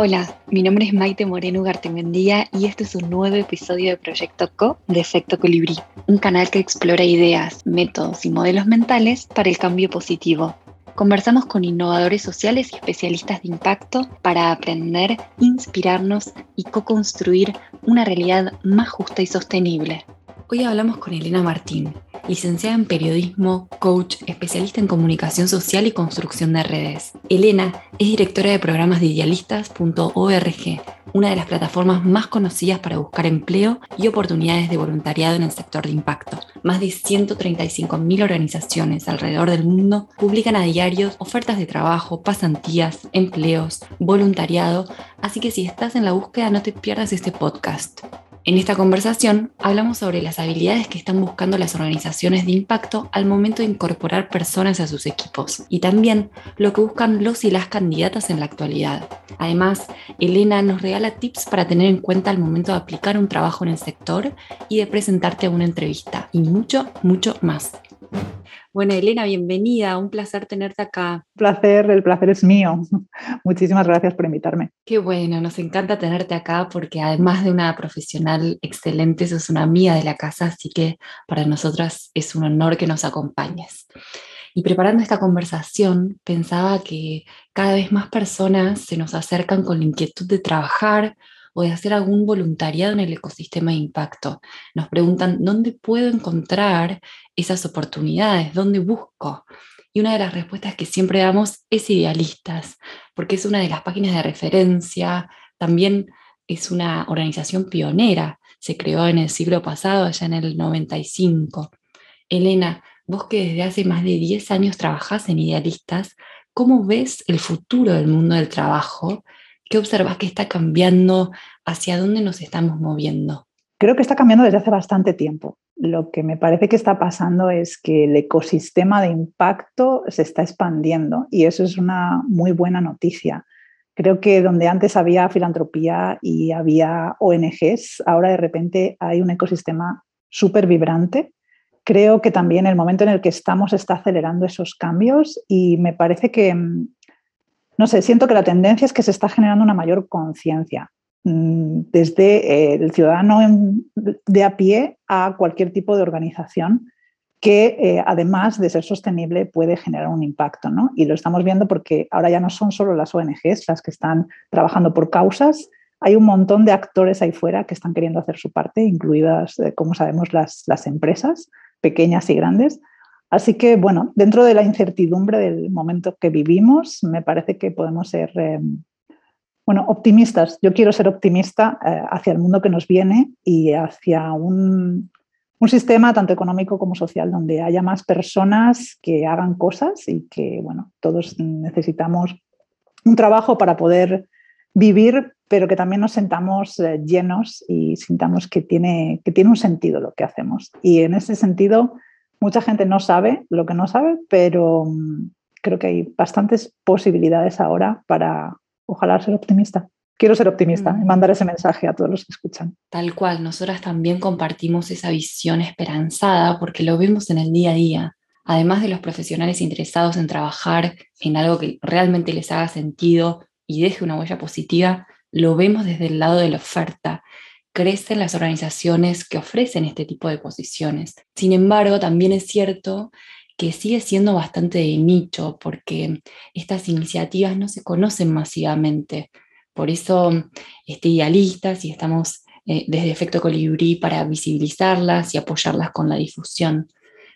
Hola, mi nombre es Maite Moreno Gartemendía y este es un nuevo episodio de Proyecto Co de Efecto Colibrí, un canal que explora ideas, métodos y modelos mentales para el cambio positivo. Conversamos con innovadores sociales y especialistas de impacto para aprender, inspirarnos y co-construir una realidad más justa y sostenible. Hoy hablamos con Elena Martín, licenciada en periodismo, coach, especialista en comunicación social y construcción de redes. Elena es directora de programas de idealistas.org, una de las plataformas más conocidas para buscar empleo y oportunidades de voluntariado en el sector de impacto. Más de 135.000 organizaciones alrededor del mundo publican a diario ofertas de trabajo, pasantías, empleos, voluntariado, así que si estás en la búsqueda no te pierdas este podcast. En esta conversación hablamos sobre las habilidades que están buscando las organizaciones de impacto al momento de incorporar personas a sus equipos y también lo que buscan los y las candidatas en la actualidad. Además, Elena nos regala tips para tener en cuenta al momento de aplicar un trabajo en el sector y de presentarte a una entrevista y mucho, mucho más. Bueno, Elena, bienvenida, un placer tenerte acá. Placer, el placer es mío. Muchísimas gracias por invitarme. Qué bueno, nos encanta tenerte acá porque además de una profesional excelente, sos una amiga de la casa, así que para nosotras es un honor que nos acompañes. Y preparando esta conversación, pensaba que cada vez más personas se nos acercan con la inquietud de trabajar o de hacer algún voluntariado en el ecosistema de impacto. Nos preguntan, ¿dónde puedo encontrar esas oportunidades? ¿Dónde busco? Y una de las respuestas que siempre damos es Idealistas, porque es una de las páginas de referencia, también es una organización pionera, se creó en el siglo pasado, allá en el 95. Elena, vos que desde hace más de 10 años trabajás en Idealistas, ¿cómo ves el futuro del mundo del trabajo ¿Qué observas que está cambiando? ¿Hacia dónde nos estamos moviendo? Creo que está cambiando desde hace bastante tiempo. Lo que me parece que está pasando es que el ecosistema de impacto se está expandiendo y eso es una muy buena noticia. Creo que donde antes había filantropía y había ONGs, ahora de repente hay un ecosistema súper vibrante. Creo que también el momento en el que estamos está acelerando esos cambios y me parece que mm, no sé, siento que la tendencia es que se está generando una mayor conciencia desde eh, el ciudadano de a pie a cualquier tipo de organización que eh, además de ser sostenible puede generar un impacto. ¿no? Y lo estamos viendo porque ahora ya no son solo las ONGs las que están trabajando por causas, hay un montón de actores ahí fuera que están queriendo hacer su parte, incluidas, eh, como sabemos, las, las empresas pequeñas y grandes. Así que, bueno, dentro de la incertidumbre del momento que vivimos, me parece que podemos ser, eh, bueno, optimistas. Yo quiero ser optimista eh, hacia el mundo que nos viene y hacia un, un, sistema tanto económico como social donde haya más personas que hagan cosas y que, bueno, todos necesitamos un trabajo para poder vivir, pero que también nos sentamos eh, llenos y sintamos que tiene, que tiene un sentido lo que hacemos. Y en ese sentido, Mucha gente no sabe lo que no sabe, pero mm, creo que hay bastantes posibilidades ahora para, ojalá, ser optimista. Quiero ser optimista y mm. mandar ese mensaje a todos los que escuchan. Tal cual, nosotras también compartimos esa visión esperanzada porque lo vemos en el día a día. Además de los profesionales interesados en trabajar en algo que realmente les haga sentido y deje una huella positiva, lo vemos desde el lado de la oferta crecen las organizaciones que ofrecen este tipo de posiciones. Sin embargo, también es cierto que sigue siendo bastante de nicho porque estas iniciativas no se conocen masivamente. Por eso, este, idealistas y estamos eh, desde Efecto Colibrí para visibilizarlas y apoyarlas con la difusión.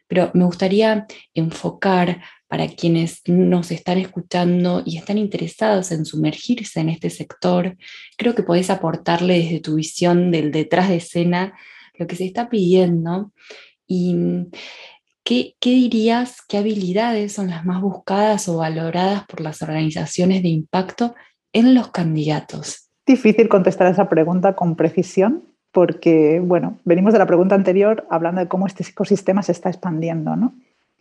Pero me gustaría enfocar para quienes nos están escuchando y están interesados en sumergirse en este sector, creo que podés aportarle desde tu visión del detrás de escena lo que se está pidiendo y ¿Qué, ¿qué, dirías, qué habilidades son las más buscadas o valoradas por las organizaciones de impacto en los candidatos? Difícil contestar esa pregunta con precisión porque, bueno, venimos de la pregunta anterior hablando de cómo este ecosistema se está expandiendo, ¿no?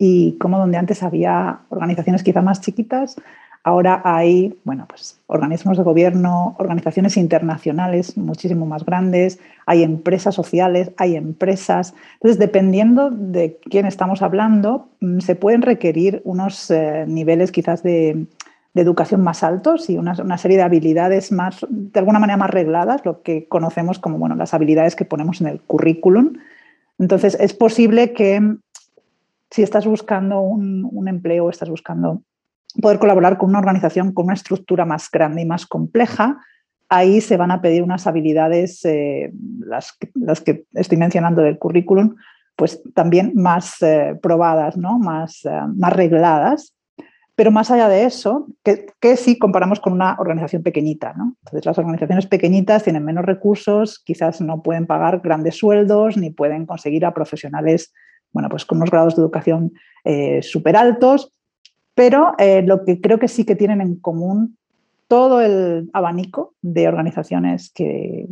y como donde antes había organizaciones quizá más chiquitas, ahora hay bueno, pues, organismos de gobierno, organizaciones internacionales muchísimo más grandes, hay empresas sociales, hay empresas. Entonces, dependiendo de quién estamos hablando, mm, se pueden requerir unos eh, niveles quizás de, educación más altos y una, serie de habilidades más, de alguna manera más regladas, lo que conocemos como bueno, las habilidades que ponemos en el currículum. Entonces, es posible que si estás buscando un empleo, estás buscando poder colaborar con una organización con una estructura más grande y más compleja, ahí se van a pedir unas habilidades, eh, las, las, que estoy mencionando del currículum, pues también más eh, probadas, ¿no? más, eh, más regladas. Pero más allá de eso, que, que si comparamos con una organización pequeñita. Entonces, las organizaciones pequeñitas tienen menos recursos, quizás no pueden pagar grandes sueldos, ni pueden conseguir a profesionales, bueno, pues con unos grados de educación súper altos, pero eh, lo que creo que sí que tienen en común todo el abanico de organizaciones que,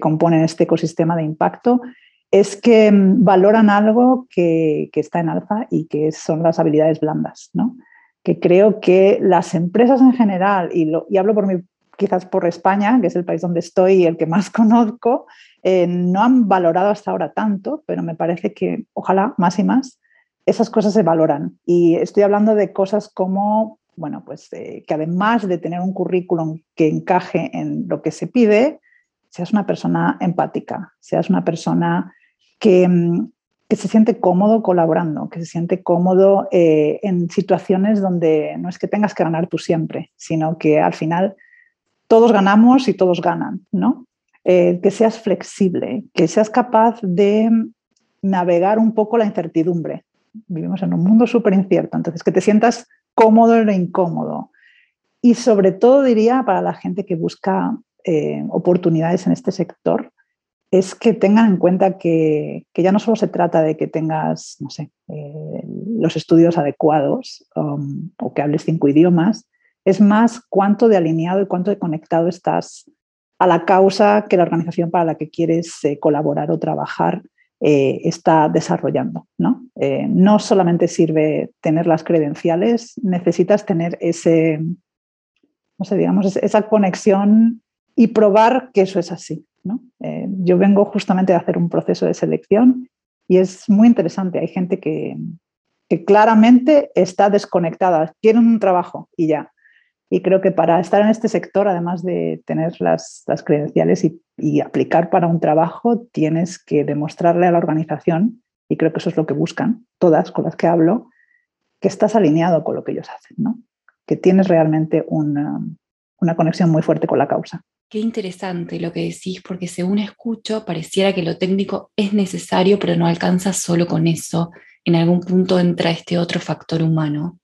componen este ecosistema de impacto es que mm, valoran algo que, está en alza y que son las habilidades blandas, ¿no? que creo que las empresas en general, y, y hablo quizás por España, que es el país donde estoy y el que más conozco, eh, no han valorado hasta ahora tanto, pero me parece que ojalá más y más esas cosas se valoran. Y estoy hablando de cosas como, bueno, pues eh, que además de tener un currículum que encaje en lo que se pide, seas una persona empática, seas una persona que, mm, que se siente cómodo colaborando, que se siente cómodo eh, en situaciones donde no es que tengas que ganar tú siempre, sino que al final todos ganamos y todos ganan, ¿no? Eh, que seas flexible, que seas capaz de navegar un poco la incertidumbre, vivimos en un mundo súper incierto, entonces que te sientas cómodo en lo incómodo. Y sobre todo diría para la gente que busca eh, oportunidades en este sector, es que tengan en cuenta que, ya no solo se trata de que tengas, no sé, eh, los estudios adecuados um, o que hables cinco idiomas, es más cuánto de alineado y cuánto de conectado estás a la causa que la organización para la que quieres eh, colaborar o trabajar eh, está desarrollando. ¿no? Eh, no solamente sirve tener las credenciales, necesitas tener ese, no sé, digamos, esa conexión y probar que eso es así. ¿no? Eh, yo vengo justamente de hacer un proceso de selección y es muy interesante. Hay gente que, que claramente está desconectada, quiere un trabajo y ya. Y creo que para estar en este sector, además de tener las, credenciales y, aplicar para un trabajo, tienes que demostrarle a la organización, y creo que eso es lo que buscan todas con las que hablo, que estás alineado con lo que ellos hacen, ¿no? que tienes realmente una, una conexión muy fuerte con la causa. Qué interesante lo que decís, porque según escucho, pareciera que lo técnico es necesario, pero no alcanza solo con eso. En algún punto entra este otro factor humano.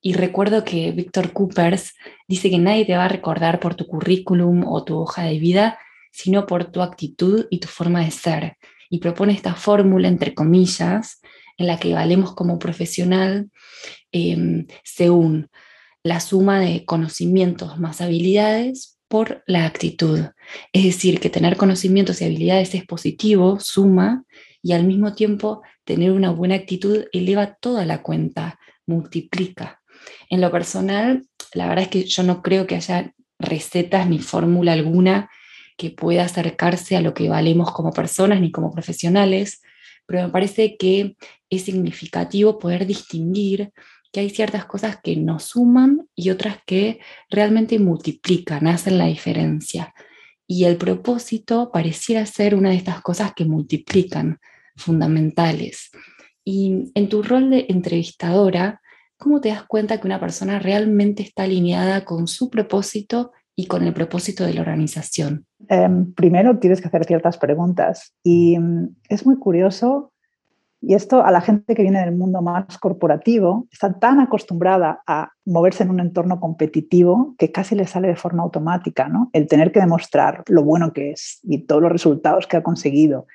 Y recuerdo que Víctor Coopers dice que nadie te va a recordar por tu currículum o tu hoja de vida, sino por tu actitud y tu forma de ser. Y propone esta fórmula, entre comillas, en la que valemos como profesional em, según la suma de conocimientos más habilidades por la actitud. Es decir, que tener conocimientos y habilidades es positivo, suma, y al mismo tiempo tener una buena actitud eleva toda la cuenta, multiplica. En lo personal, la verdad es que yo no creo que haya recetas ni fórmula alguna que pueda acercarse a lo que valemos como personas ni como profesionales, pero me parece que es significativo poder distinguir que hay ciertas cosas que nos suman y otras que realmente multiplican, hacen la diferencia. Y el propósito pareciera ser una de estas cosas que multiplican, fundamentales. Y en tu rol de entrevistadora, ¿cómo te das cuenta que una persona realmente está alineada con su propósito y con el propósito de la organización? Em, primero tienes que hacer ciertas preguntas y mm, es muy curioso y esto a la gente que viene del mundo más corporativo está tan acostumbrada a moverse en un entorno competitivo que casi le sale de forma automática, ¿no? El tener que demostrar lo bueno que es y todos los resultados que ha conseguido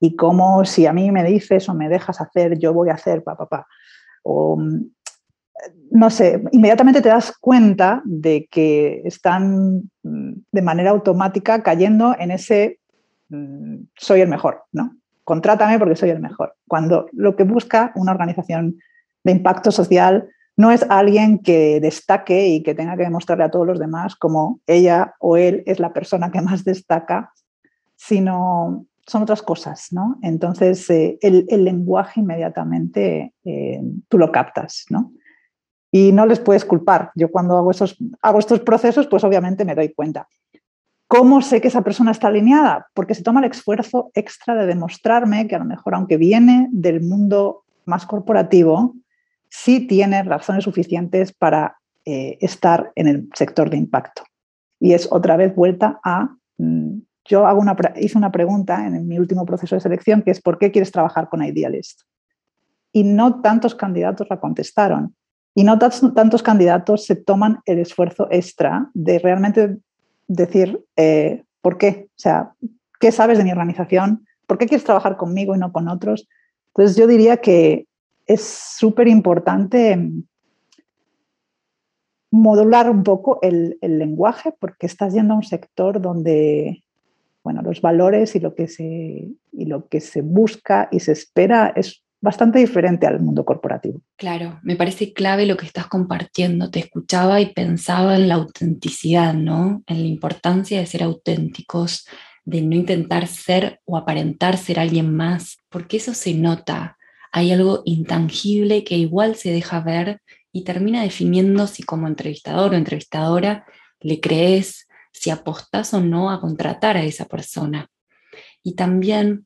y cómo si a mí me dices o me dejas hacer, yo voy a hacer, papá, pa, pa. O mm, no sé, inmediatamente te das cuenta de que están mm, de manera automática cayendo en ese mm, soy el mejor, ¿no? Contrátame porque soy el mejor. Cuando lo que busca una organización de impacto social no es alguien que destaque y que tenga que demostrarle a todos los demás como ella o él es la persona que más destaca, sino son otras cosas, ¿no? Entonces, eh, el, lenguaje inmediatamente eh, tú lo captas, ¿no? Y no les puedes culpar. Yo cuando hago, esos, hago estos procesos, pues obviamente me doy cuenta. ¿Cómo sé que esa persona está alineada? Porque se toma el esfuerzo extra de demostrarme que a lo mejor, aunque viene del mundo más corporativo, sí tiene razones suficientes para eh, estar en el sector de impacto. Y es otra vez vuelta a, mm, yo hago una, hice una pregunta en mi último proceso de selección que es ¿por qué quieres trabajar con Idealist? Y no tantos candidatos la contestaron. Y no tantos candidatos se toman el esfuerzo extra de realmente decir, eh, ¿por qué? O sea, ¿qué sabes de mi organización? ¿Por qué quieres trabajar conmigo y no con otros? Entonces yo diría que es súper importante modular un poco el, lenguaje porque estás yendo a un sector donde bueno, los valores y lo, que se, y lo que se busca y se espera es bastante diferente al mundo corporativo. Claro, me parece clave lo que estás compartiendo. Te escuchaba y pensaba en la autenticidad, ¿no? En la importancia de ser auténticos, de no intentar ser o aparentar ser alguien más, porque eso se nota. Hay algo intangible que igual se deja ver y termina definiendo si como entrevistador o entrevistadora le crees, si apostás o no a contratar a esa persona. Y también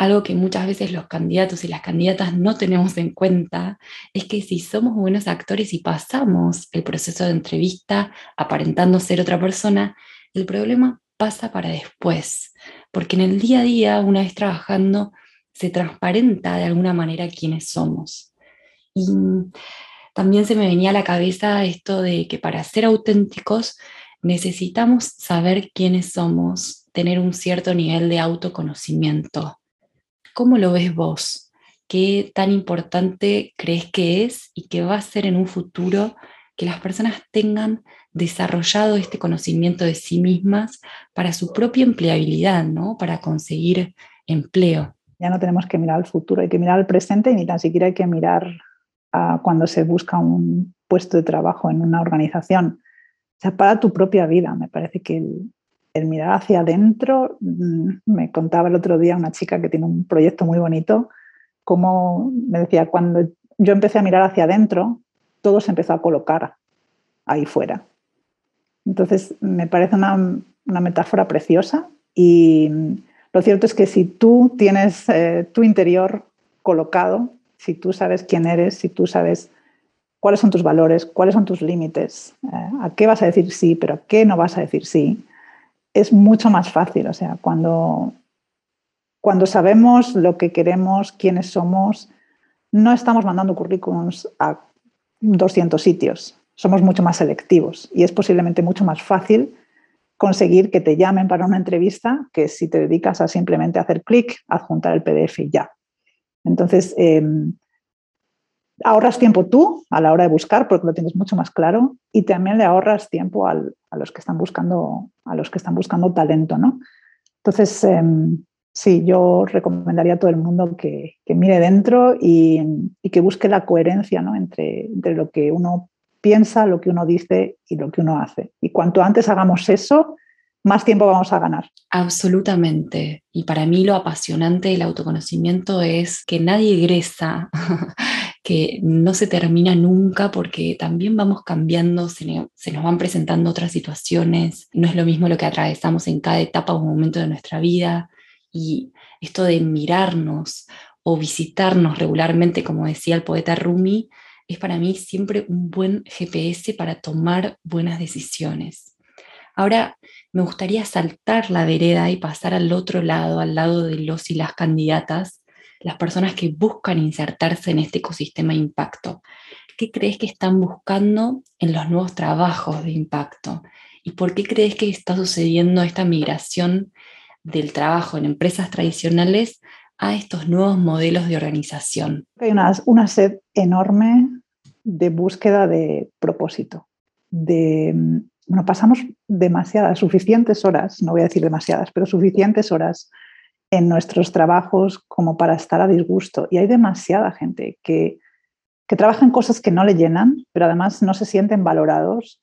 algo que muchas veces los candidatos y las candidatas no tenemos en cuenta es que si somos buenos actores y pasamos el proceso de entrevista aparentando ser otra persona, el problema pasa para después, porque en el día a día, una vez trabajando, se transparenta de alguna manera quiénes somos. Y también se me venía a la cabeza esto de que para ser auténticos necesitamos saber quiénes somos, tener un cierto nivel de autoconocimiento ¿Cómo lo ves vos? ¿Qué tan importante crees que es y que va a ser en un futuro que las personas tengan desarrollado este conocimiento de sí mismas para su propia empleabilidad, ¿no? Para conseguir empleo. Ya no tenemos que mirar al futuro, hay que mirar al presente y ni tan siquiera hay que mirar a cuando se busca un puesto de trabajo en una organización. O sea, para tu propia vida. Me parece que el, el mirar hacia adentro, mm, me contaba el otro día una chica que tiene un proyecto muy bonito, como me decía, cuando yo empecé a mirar hacia adentro, todo se empezó a colocar ahí fuera. Entonces, me parece una, metáfora preciosa y lo cierto es que si tú tienes eh, tu interior colocado, si tú sabes quién eres, si tú sabes cuáles son tus valores, cuáles son tus límites, eh, a qué vas a decir sí, pero a qué no vas a decir sí, es mucho más fácil. O sea, cuando, cuando sabemos lo que queremos, quiénes somos, no estamos mandando currículums a 200 sitios. Somos mucho más selectivos y es posiblemente mucho más fácil conseguir que te llamen para una entrevista que si te dedicas a simplemente hacer clic, adjuntar el PDF y ya. Entonces, em, ahorras tiempo tú a la hora de buscar porque lo tienes mucho más claro y también le ahorras tiempo a los que están buscando a los que están buscando talento, ¿no? Entonces, em, sí, yo recomendaría a todo el mundo que, mire dentro y, que busque la coherencia ¿no? entre, entre lo que uno piensa, lo que uno dice y lo que uno hace. Y cuanto antes hagamos eso, más tiempo vamos a ganar. Absolutamente. Y para mí lo apasionante del autoconocimiento es que nadie egresa que no se termina nunca porque también vamos cambiando, se, nos van presentando otras situaciones, no es lo mismo lo que atravesamos en cada etapa o momento de nuestra vida y esto de mirarnos o visitarnos regularmente, como decía el poeta Rumi, es para mí siempre un buen GPS para tomar buenas decisiones. Ahora me gustaría saltar la vereda y pasar al otro lado, al lado de los y las candidatas, las personas que buscan insertarse en este ecosistema de impacto? ¿Qué crees que están buscando en los nuevos trabajos de impacto? ¿Y por qué crees que está sucediendo esta migración del trabajo en empresas tradicionales a estos nuevos modelos de organización? Hay una, sed enorme de búsqueda de propósito, de bueno, pasamos demasiadas, suficientes horas, no voy a decir demasiadas, pero suficientes horas en nuestros trabajos como para estar a disgusto. Y hay demasiada gente que, que trabaja en cosas que no le llenan, pero además no se sienten valorados.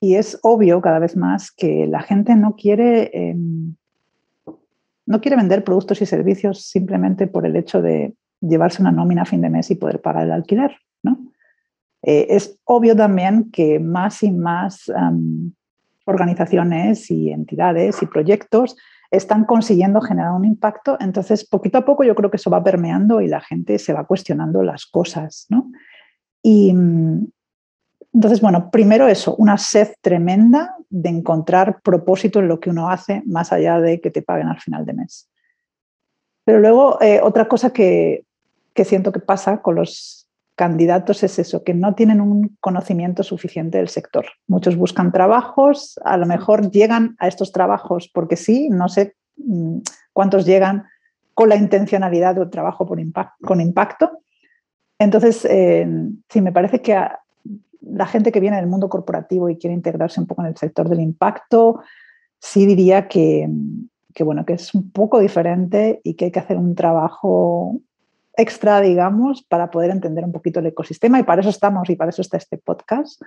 Y es obvio cada vez más que la gente no quiere, em, no quiere vender productos y servicios simplemente por el hecho de llevarse una nómina a fin de mes y poder pagar el alquiler. ¿no? Eh, es obvio también que más y más organizaciones y entidades y proyectos están consiguiendo generar un impacto, entonces poquito a poco yo creo que eso va permeando y la gente se va cuestionando las cosas, ¿no? Y entonces, bueno, primero eso, una sed tremenda de encontrar propósito en lo que uno hace más allá de que te paguen al final de mes. Pero luego, eh, otra cosa que, que siento que pasa con los candidatos es eso, que no tienen un conocimiento suficiente del sector. Muchos buscan trabajos, a lo mejor llegan a estos trabajos porque sí, no sé mm, cuántos llegan con la intencionalidad de un trabajo con impacto. Entonces, eh, sí, me parece que la gente que viene del mundo corporativo y quiere integrarse un poco en el sector del impacto, sí diría que, que, bueno, que es un poco diferente y que hay que hacer un trabajo extra, digamos, para poder entender un poquito el ecosistema y para eso estamos y para eso está este podcast,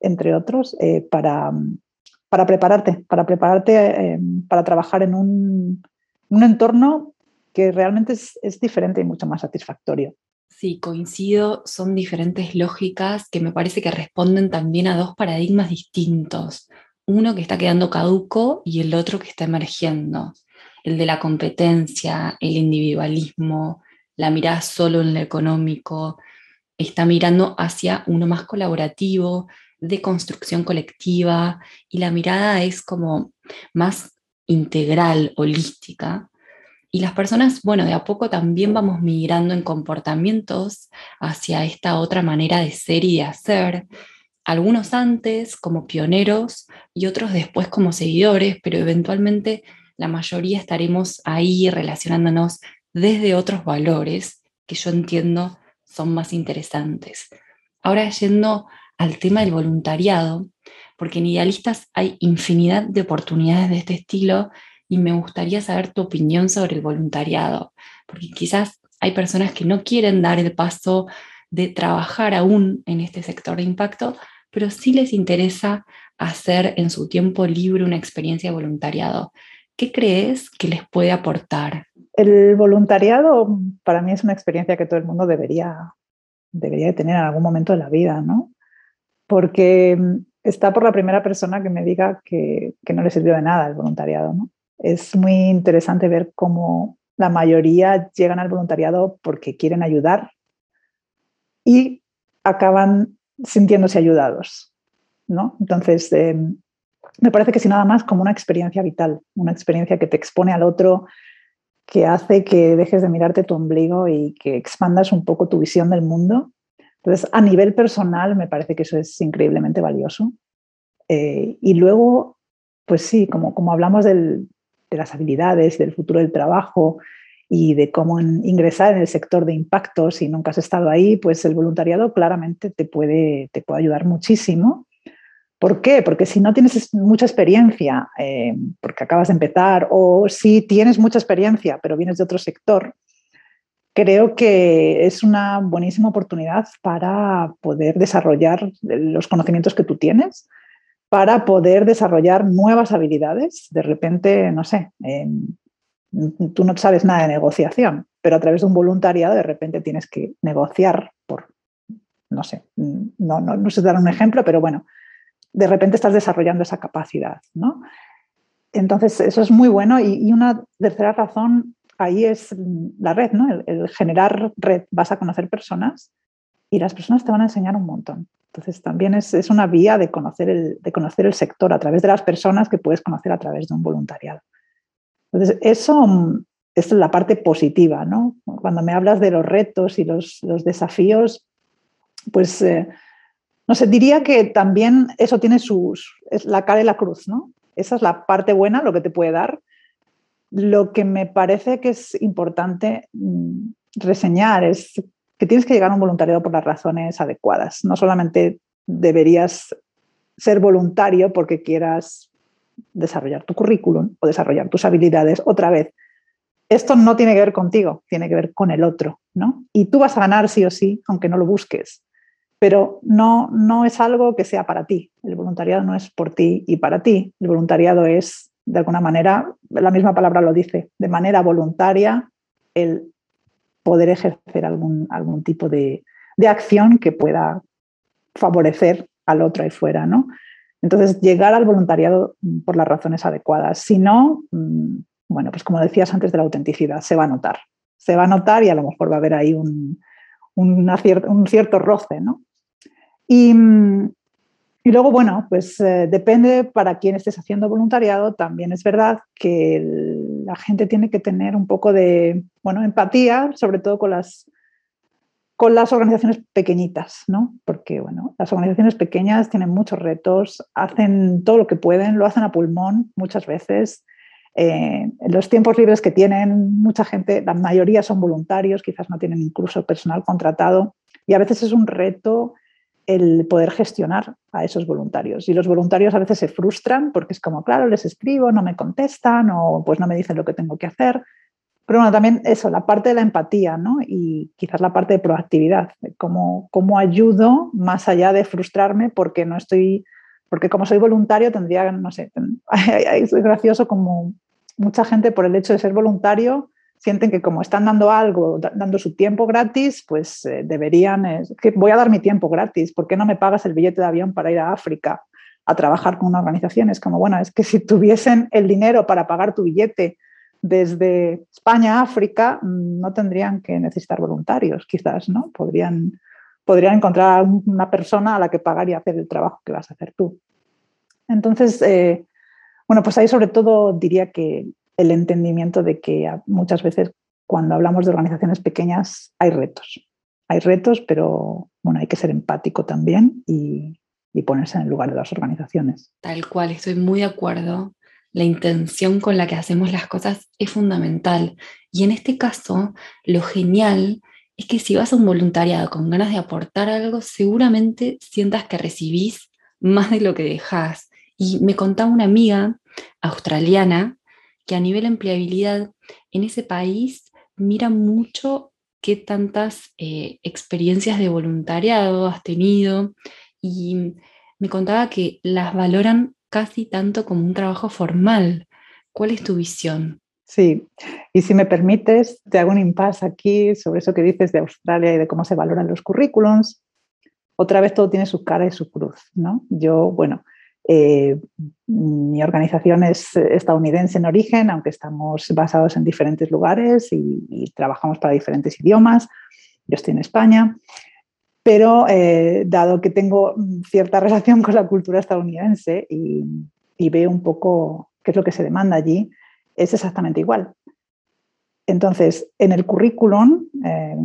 entre otros, eh, para, para, prepararte, para prepararte eh, para trabajar en un, un, entorno que realmente es, es diferente y mucho más satisfactorio. Sí, coincido, son diferentes lógicas que me parece que responden también a dos paradigmas distintos. Uno que está quedando caduco y el otro que está emergiendo. El de la competencia, el individualismo, la mirada solo en lo económico, está mirando hacia uno más colaborativo, de construcción colectiva, y la mirada es como más integral, holística. Y las personas, bueno, de a poco también vamos migrando en comportamientos hacia esta otra manera de ser y de hacer. Algunos antes como pioneros y otros después como seguidores, pero eventualmente la mayoría estaremos ahí relacionándonos desde otros valores que yo entiendo son más interesantes. Ahora yendo al tema del voluntariado, porque en Idealistas hay infinidad de oportunidades de este estilo y me gustaría saber tu opinión sobre el voluntariado, porque quizás hay personas que no quieren dar el paso de trabajar aún en este sector de impacto, pero sí les interesa hacer en su tiempo libre una experiencia de voluntariado. ¿Qué crees que les puede aportar? El voluntariado para mí es una experiencia que todo el mundo debería, debería tener en algún momento de la vida, ¿no? Porque está por la primera persona que me diga que, que no le sirvió de nada el voluntariado, ¿no? Es muy interesante ver cómo la mayoría llegan al voluntariado porque quieren ayudar y acaban sintiéndose ayudados, ¿no? Entonces, em, me parece que si nada más como una experiencia vital, una experiencia que te expone al otro, que hace que dejes de mirarte tu ombligo y que expandas un poco tu visión del mundo. Entonces, a nivel personal, me parece que eso es increíblemente valioso. Eh, y luego, pues sí, como, como hablamos de las habilidades, del futuro del trabajo y de cómo ingresar en el sector de impacto si nunca has estado ahí, pues el voluntariado claramente te puede, te puede ayudar muchísimo ¿Por qué? Porque si no tienes mucha experiencia, eh, porque acabas de empezar, o si tienes mucha experiencia, pero vienes de otro sector, creo que es una buenísima oportunidad para poder desarrollar los conocimientos que tú tienes, para poder desarrollar nuevas habilidades. De repente, no sé, em, tú no sabes nada de negociación, pero a través de un voluntariado de repente tienes que negociar por, no sé, no, no, no sé dar un ejemplo, pero bueno, de repente estás desarrollando esa capacidad, ¿no? Entonces, eso es muy bueno. Y, una tercera razón ahí es la red, ¿no? El, generar red. Vas a conocer personas y las personas te van a enseñar un montón. Entonces, también es, una vía de conocer, el, de conocer el sector a través de las personas que puedes conocer a través de un voluntariado. Entonces, eso es la parte positiva, ¿no? Cuando me hablas de los retos y los, desafíos, pues eh, no sé, diría que también eso tiene sus, es la cara y la cruz, ¿no? Esa es la parte buena, lo que te puede dar. Lo que me parece que es importante mm, reseñar es que tienes que llegar a un voluntariado por las razones adecuadas. No solamente deberías ser voluntario porque quieras desarrollar tu currículum o desarrollar tus habilidades otra vez. Esto no tiene que ver contigo, tiene que ver con el otro, ¿no? Y tú vas a ganar sí o sí, aunque no lo busques pero no, no es algo que sea para ti. El voluntariado no es por ti y para ti. El voluntariado es, de alguna manera, la misma palabra lo dice, de manera voluntaria, el poder ejercer algún, algún tipo de, acción que pueda favorecer al otro ahí fuera, ¿no? Entonces, llegar al voluntariado por las razones adecuadas. Si no, mm, bueno, pues como decías antes de la autenticidad, se va a notar. Se va a notar y a lo mejor va a haber ahí un, un cierto roce, ¿no? Y, y luego, bueno, pues eh, depende para quién estés haciendo voluntariado. También es verdad que la gente tiene que tener un poco de, bueno, empatía, sobre todo con las, con las organizaciones pequeñitas, ¿no? Porque, bueno, las organizaciones pequeñas tienen muchos retos, hacen todo lo que pueden, lo hacen a pulmón muchas veces. Eh, los tiempos libres que tienen, mucha gente, la mayoría son voluntarios, quizás no tienen incluso personal contratado, y a veces es un reto el poder gestionar a esos voluntarios. Y los voluntarios a veces se frustran porque es como, claro, les escribo, no me contestan o pues no me dicen lo que tengo que hacer. Pero bueno, también eso, la parte de la empatía ¿no? y quizás la parte de proactividad, de cómo, ayudo más allá de frustrarme porque no estoy, porque como soy voluntario tendría, no sé, es gracioso como mucha gente por el hecho de ser voluntario sienten que como están dando algo, dando su tiempo gratis, pues eh, deberían, que voy a dar mi tiempo gratis, ¿por qué no me pagas el billete de avión para ir a África a trabajar con una organización? Es como, bueno, es que si tuviesen el dinero para pagar tu billete desde España a África, mm, no tendrían que necesitar voluntarios, quizás, ¿no? Podrían, podrían encontrar una persona a la que pagar y hacer el trabajo que vas a hacer tú. Entonces, eh, bueno, pues ahí sobre todo diría que el entendimiento de que muchas veces cuando hablamos de organizaciones pequeñas hay retos. Hay retos, pero bueno, hay que ser empático también y, ponerse en el lugar de las organizaciones. Tal cual, estoy muy de acuerdo. La intención con la que hacemos las cosas es fundamental. Y en este caso, lo genial es que si vas a un voluntariado con ganas de aportar algo, seguramente sientas que recibís más de lo que dejas. Y me contaba una amiga australiana que a nivel empleabilidad en ese país mira mucho qué tantas eh, experiencias de voluntariado has tenido y me contaba que las valoran casi tanto como un trabajo formal. ¿Cuál es tu visión? Sí, y si me permites, te hago un impasse aquí sobre eso que dices de Australia y de cómo se valoran los currículums. Otra vez todo tiene su cara y su cruz, ¿no? Yo, bueno, eh, mi organización es estadounidense en origen, aunque estamos basados en diferentes lugares y, trabajamos para diferentes idiomas. Yo estoy en España, pero eh, dado que tengo cierta relación con la cultura estadounidense y, veo un poco qué es lo que se demanda allí, es exactamente igual. Entonces, en el currículum, eh,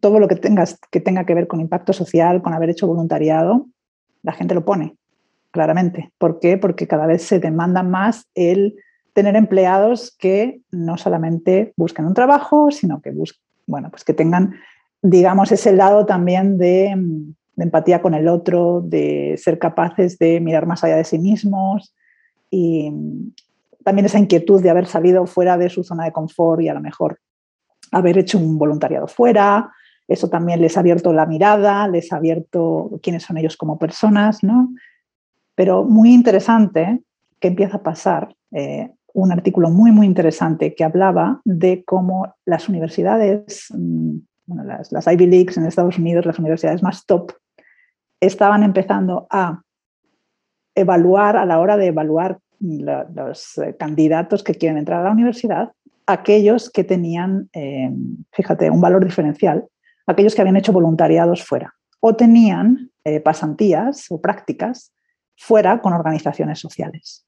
todo lo que, tengas, que tenga que ver con impacto social, con haber hecho voluntariado, la gente lo pone claramente. ¿Por qué? Porque cada vez se demanda más el tener empleados que no solamente busquen un trabajo, sino que bueno, pues que tengan, digamos, ese lado también de, empatía con el otro, de ser capaces de mirar más allá de sí mismos y también esa inquietud de haber salido fuera de su zona de confort y a lo mejor haber hecho un voluntariado fuera. Eso también les ha abierto la mirada, les ha abierto quiénes son ellos como personas, ¿no? Pero muy interesante que empieza a pasar eh, un artículo muy, muy interesante que hablaba de cómo las universidades, mm, las, las Ivy Leagues en Estados Unidos, las universidades más top, estaban empezando a evaluar, a la hora de evaluar los eh, candidatos que quieren entrar a la universidad, aquellos que tenían, eh, fíjate, un valor diferencial, aquellos que habían hecho voluntariados fuera o tenían pasantías o prácticas fuera con organizaciones sociales.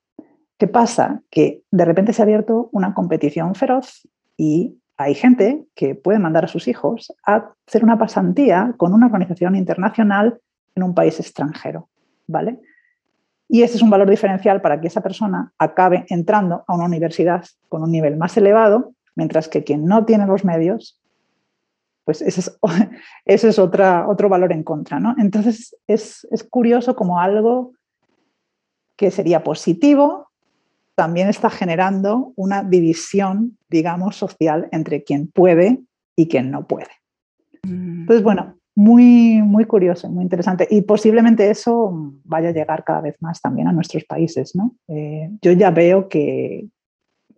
¿Qué pasa? Que de repente se ha abierto una competición feroz y hay gente que puede mandar a sus hijos a hacer una pasantía con una organización internacional en un país extranjero, ¿vale? Y ese es un valor diferencial para que esa persona acabe entrando a una universidad con un nivel más elevado, mientras que quien no tiene los medios, pues ese es, otra, otro valor en contra, ¿no? Entonces es, es curioso como algo que sería positivo, también está generando una división, digamos, social entre quien puede y quien no puede. Mm. Entonces, bueno, muy, muy curioso, muy interesante. Y posiblemente eso vaya a llegar cada vez más también a nuestros países, ¿no? Eh, yo ya veo que,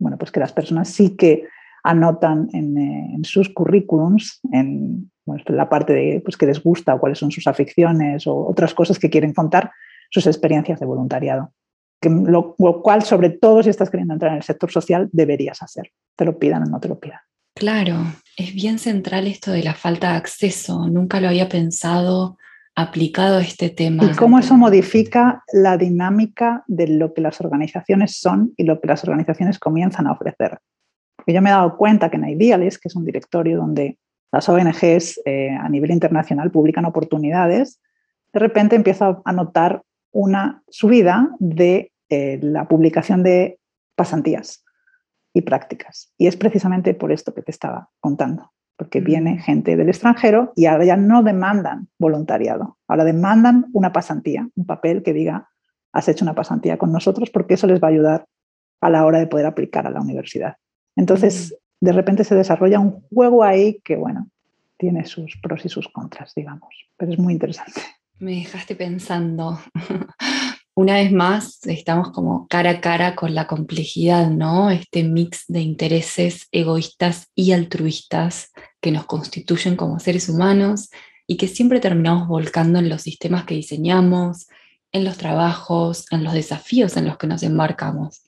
bueno, pues que las personas sí que anotan en, eh, sus currículums, en, la parte de pues, que les gusta o cuáles son sus aficiones o otras cosas que quieren contar, sus experiencias de voluntariado. Que lo, cual, sobre todo si estás queriendo entrar en el sector social, deberías hacer, te lo pidan o no te lo pidan. Claro, es bien central esto de la falta de acceso. Nunca lo había pensado aplicado a este tema. Y cómo eso modifica la dinámica de lo que las organizaciones son y lo que las organizaciones comienzan a ofrecer. Porque yo me he dado cuenta que en Idealist, que es un directorio donde las ONGs eh, a nivel internacional publican oportunidades, de repente empiezo a notar una subida de eh, la publicación de pasantías y prácticas. Y es precisamente por esto que te estaba contando, porque mm. viene gente del extranjero y ahora ya no demandan voluntariado, ahora demandan una pasantía, un papel que diga, has hecho una pasantía con nosotros, porque eso les va a ayudar a la hora de poder aplicar a la universidad. Entonces, mm. de repente se desarrolla un juego ahí que, bueno, tiene sus pros y sus contras, digamos, pero es muy interesante. Me dejaste pensando. Una vez más, estamos como cara a cara con la complejidad, ¿no? Este mix de intereses egoístas y altruistas que nos constituyen como seres humanos y que siempre terminamos volcando en los sistemas que diseñamos, en los trabajos, en los desafíos en los que nos embarcamos.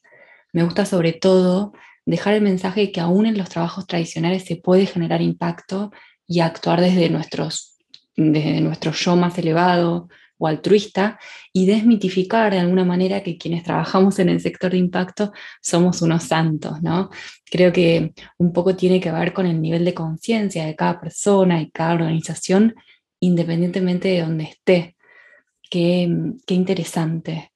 Me gusta sobre todo dejar el mensaje de que aún en los trabajos tradicionales se puede generar impacto y actuar desde, nuestros, desde nuestro yo más elevado o altruista y desmitificar de alguna manera que quienes trabajamos en el sector de impacto somos unos santos, ¿no? Creo que un poco tiene que ver con el nivel de conciencia de cada persona y cada organización, independientemente de donde esté. Qué, qué interesante.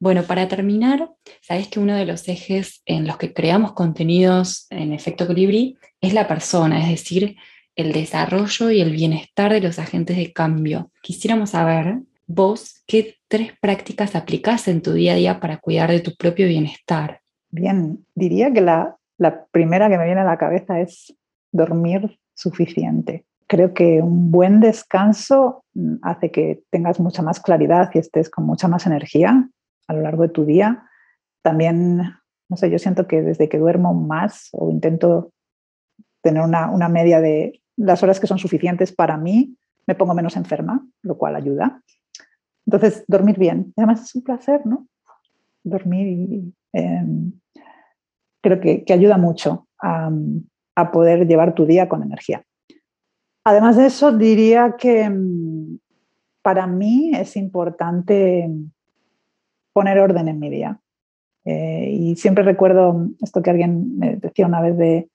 Bueno, para terminar, sabes que uno de los ejes en los que creamos contenidos en efecto colibrí es la persona, es decir, el desarrollo y el bienestar de los agentes de cambio. Quisiéramos saber, vos, qué tres prácticas aplicás en tu día a día para cuidar de tu propio bienestar. Bien, diría que la, la primera que me viene a la cabeza es dormir suficiente. Creo que un buen descanso mm, hace que tengas mucha más claridad y estés con mucha más energía a lo largo de tu día. También, no sé, yo siento que desde que duermo más o intento tener una, una media de las horas que son suficientes para mí, me pongo menos enferma, lo cual ayuda. Entonces, dormir bien. Además, es un placer, ¿no? Dormir em, creo que, que, ayuda mucho a, a, poder llevar tu día con energía. Además de eso, diría que em, para mí es importante poner orden en mi día. Eh, y siempre recuerdo esto que alguien me decía una vez de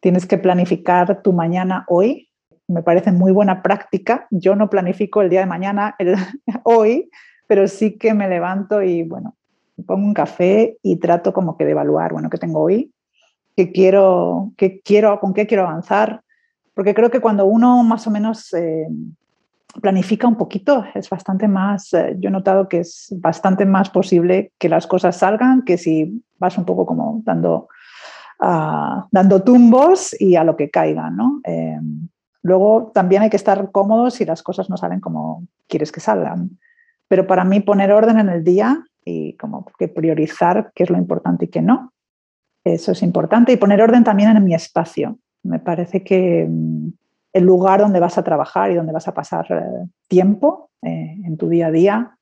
tienes que planificar tu mañana hoy. Me parece muy buena práctica. Yo no planifico el día de mañana, el, hoy, pero sí que me levanto y bueno, pongo un café y trato como que de evaluar, bueno, qué tengo hoy, qué quiero, qué quiero, con qué quiero avanzar, porque creo que cuando uno más o menos eh, planifica un poquito, es bastante más, eh, yo he notado que es bastante más posible que las cosas salgan que si vas un poco como dando, uh, dando tumbos y a lo que caigan, ¿no? Eh, luego también hay que estar cómodos si las cosas no salen como quieres que salgan. Pero para mí poner orden en el día y como que priorizar qué es lo importante y qué no, eso es importante. Y poner orden también en mi espacio. Me parece que mm, el lugar donde vas a trabajar y donde vas a pasar eh, tiempo eh, en tu día a día,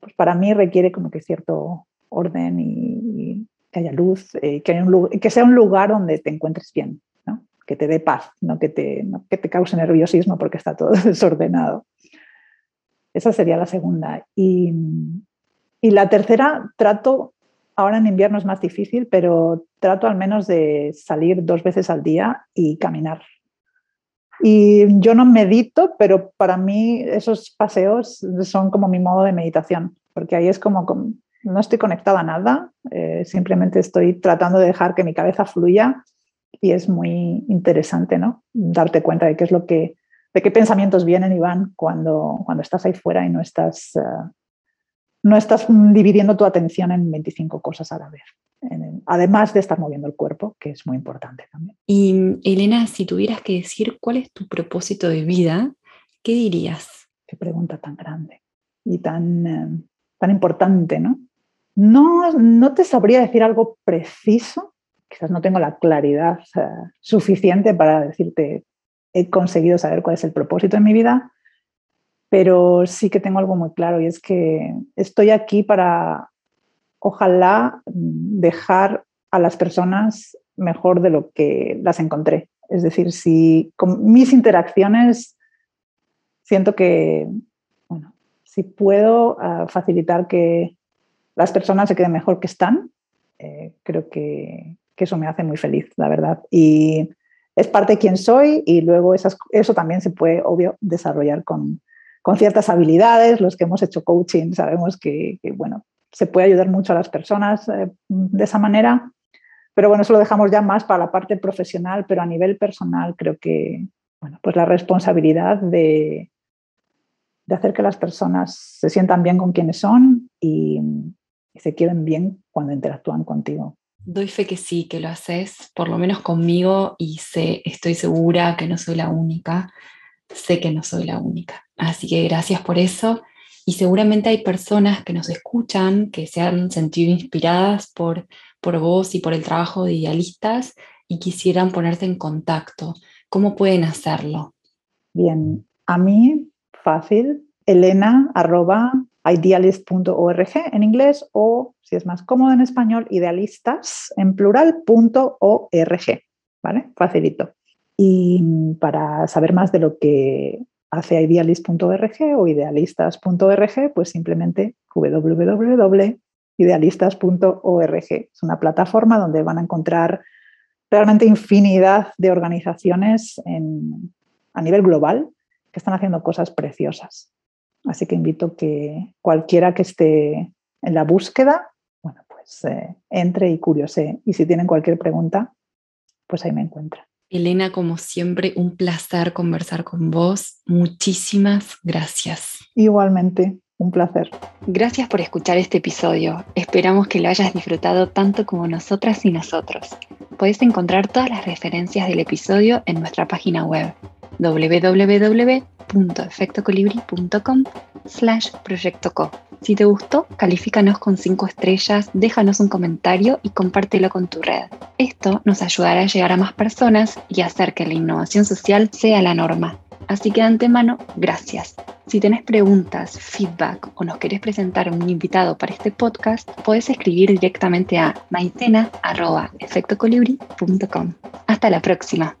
pues para mí requiere como que cierto orden y, que haya luz, eh, que, sea un lugar donde te encuentres bien, ¿no? que te dé paz, no que te, que te cause nerviosismo porque está todo desordenado. Esa sería la segunda. Y, y la tercera, trato, ahora en invierno es más difícil, pero trato al menos de salir dos veces al día y caminar y yo no medito, pero para mí esos paseos son como mi modo de meditación, porque ahí es como, no estoy conectada a nada, eh, simplemente estoy tratando de dejar que mi cabeza fluya y es muy interesante, ¿no? Darte cuenta de qué es lo que, de qué pensamientos vienen y van cuando, cuando estás ahí fuera y no estás, uh, no estás dividiendo tu atención en 25 cosas a la vez además de estar moviendo el cuerpo, que es muy importante también. Y Elena, si tuvieras que decir cuál es tu propósito de vida, ¿qué dirías? Qué pregunta tan grande y tan, eh, tan importante, ¿no? ¿No? No te sabría decir algo preciso, quizás no tengo la claridad suficiente para decirte he conseguido saber cuál es el propósito de mi vida, pero sí que tengo algo muy claro y es que estoy aquí para, ojalá, dejar a las personas mejor de lo que las encontré. Es decir, si con mis interacciones siento que, bueno, si puedo ah, facilitar que las personas se queden mejor que están, eh, creo que, eso me hace muy feliz, la verdad. Y es parte de quién soy y luego eso también se puede, obvio, desarrollar con, con, ciertas habilidades. Los que hemos hecho coaching sabemos que, bueno, se puede ayudar mucho a las personas eh, de esa manera. Pero bueno, eso lo dejamos ya más para la parte profesional, pero a nivel personal creo que, bueno, pues la responsabilidad de, de hacer que las personas se sientan bien con quienes son y, se queden bien cuando interactúan contigo. Doy fe que sí, que lo haces, por lo menos conmigo, y sé, estoy segura que no soy la única. Sé que no soy la única. Así que gracias por eso. Y seguramente hay personas que nos escuchan, que se han sentido inspiradas por, por vos y por el trabajo de idealistas y quisieran ponerte en contacto. ¿Cómo pueden hacerlo? Bien, a mí fácil, elena arroba idealist.org en inglés o, si es más cómodo en español, idealistas en plural.org. ¿Vale? Facilito. Y para saber más de lo que hace idealist.org o idealistas.org, pues simplemente www.idealistas.org. Es una plataforma donde van a encontrar realmente infinidad de organizaciones a nivel global que están haciendo cosas preciosas. Así que invito que cualquiera que esté en la búsqueda, bueno, pues eh, entre y curiose. Y si tienen cualquier pregunta, pues ahí me encuentran. Elena, como siempre, un placer conversar con vos. Muchísimas gracias. Igualmente, un placer. Gracias por escuchar este episodio. Esperamos que lo hayas disfrutado tanto como nosotras y nosotros. Puedes encontrar todas las referencias del episodio en nuestra página web www.efectocolibri.com slash proyectoco. Si te gustó, califícanos con 5 estrellas, déjanos un comentario y compártelo con tu red. Esto nos ayudará a llegar a más personas y hacer que la innovación social sea la norma. Así que de antemano, gracias. Si tenés preguntas, feedback o nos querés presentar un invitado para este podcast, puedes escribir directamente a maitena.efectocolibri.com. Hasta la próxima.